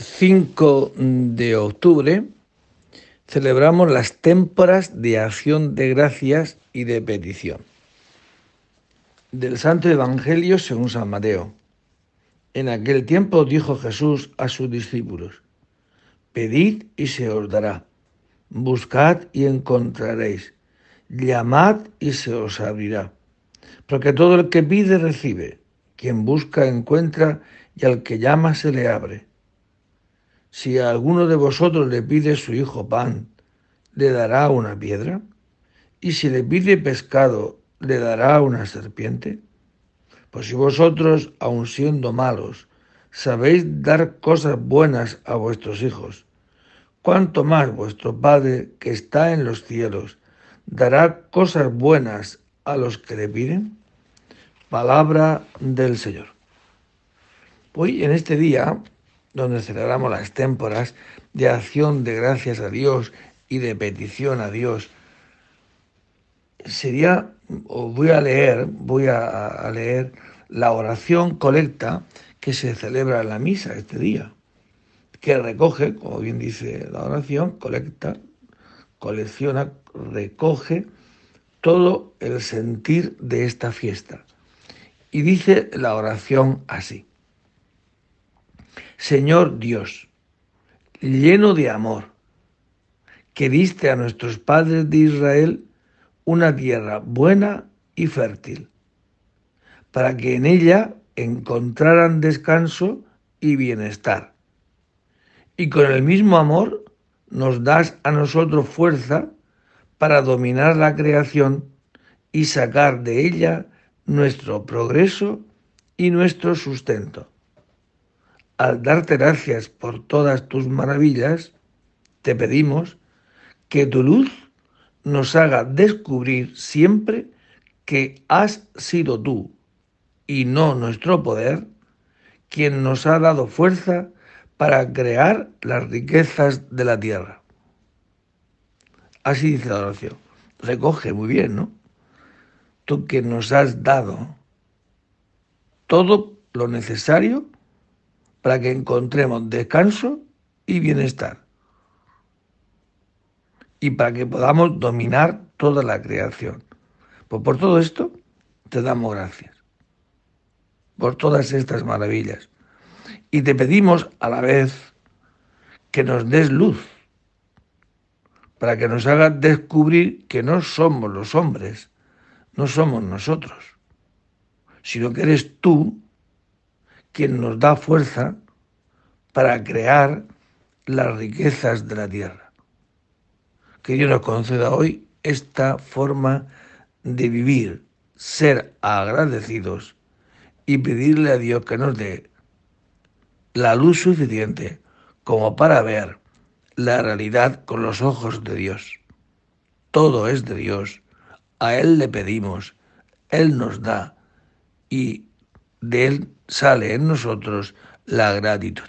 5 de octubre celebramos las témporas de acción de gracias y de petición. Del Santo Evangelio según San Mateo. En aquel tiempo dijo Jesús a sus discípulos, Pedid y se os dará, buscad y encontraréis, llamad y se os abrirá. Porque todo el que pide recibe, quien busca encuentra y al que llama se le abre. Si a alguno de vosotros le pide su hijo pan, ¿le dará una piedra? ¿Y si le pide pescado, le dará una serpiente? Pues si vosotros, aun siendo malos, sabéis dar cosas buenas a vuestros hijos, ¿cuánto más vuestro Padre que está en los cielos dará cosas buenas a los que le piden? Palabra del Señor. Hoy en este día donde celebramos las témporas de acción de gracias a Dios y de petición a Dios, sería, voy a leer, voy a, leer la oración colecta que se celebra en la misa este día, que recoge, como bien dice la oración, colecta, colecciona, recoge todo el sentir de esta fiesta. Y dice la oración así. Señor Dios, lleno de amor, que diste a nuestros padres de Israel una tierra buena y fértil, para que en ella encontraran descanso y bienestar. Y con el mismo amor nos das a nosotros fuerza para dominar la creación y sacar de ella nuestro progreso y nuestro sustento al darte gracias por todas tus maravillas, te pedimos que tu luz nos haga descubrir siempre que has sido tú y no nuestro poder quien nos ha dado fuerza para crear las riquezas de la tierra. Así dice la oración. Recoge muy bien, ¿no? Tú que nos has dado todo lo necesario para que encontremos descanso y bienestar. Y para que podamos dominar toda la creación. Pues por todo esto te damos gracias. Por todas estas maravillas. Y te pedimos a la vez que nos des luz. Para que nos hagas descubrir que no somos los hombres, no somos nosotros, sino que eres tú quien nos da fuerza para crear las riquezas de la tierra. Que Dios nos conceda hoy esta forma de vivir, ser agradecidos y pedirle a Dios que nos dé la luz suficiente como para ver la realidad con los ojos de Dios. Todo es de Dios, a Él le pedimos, Él nos da y de Él sale en nosotros la gratitud.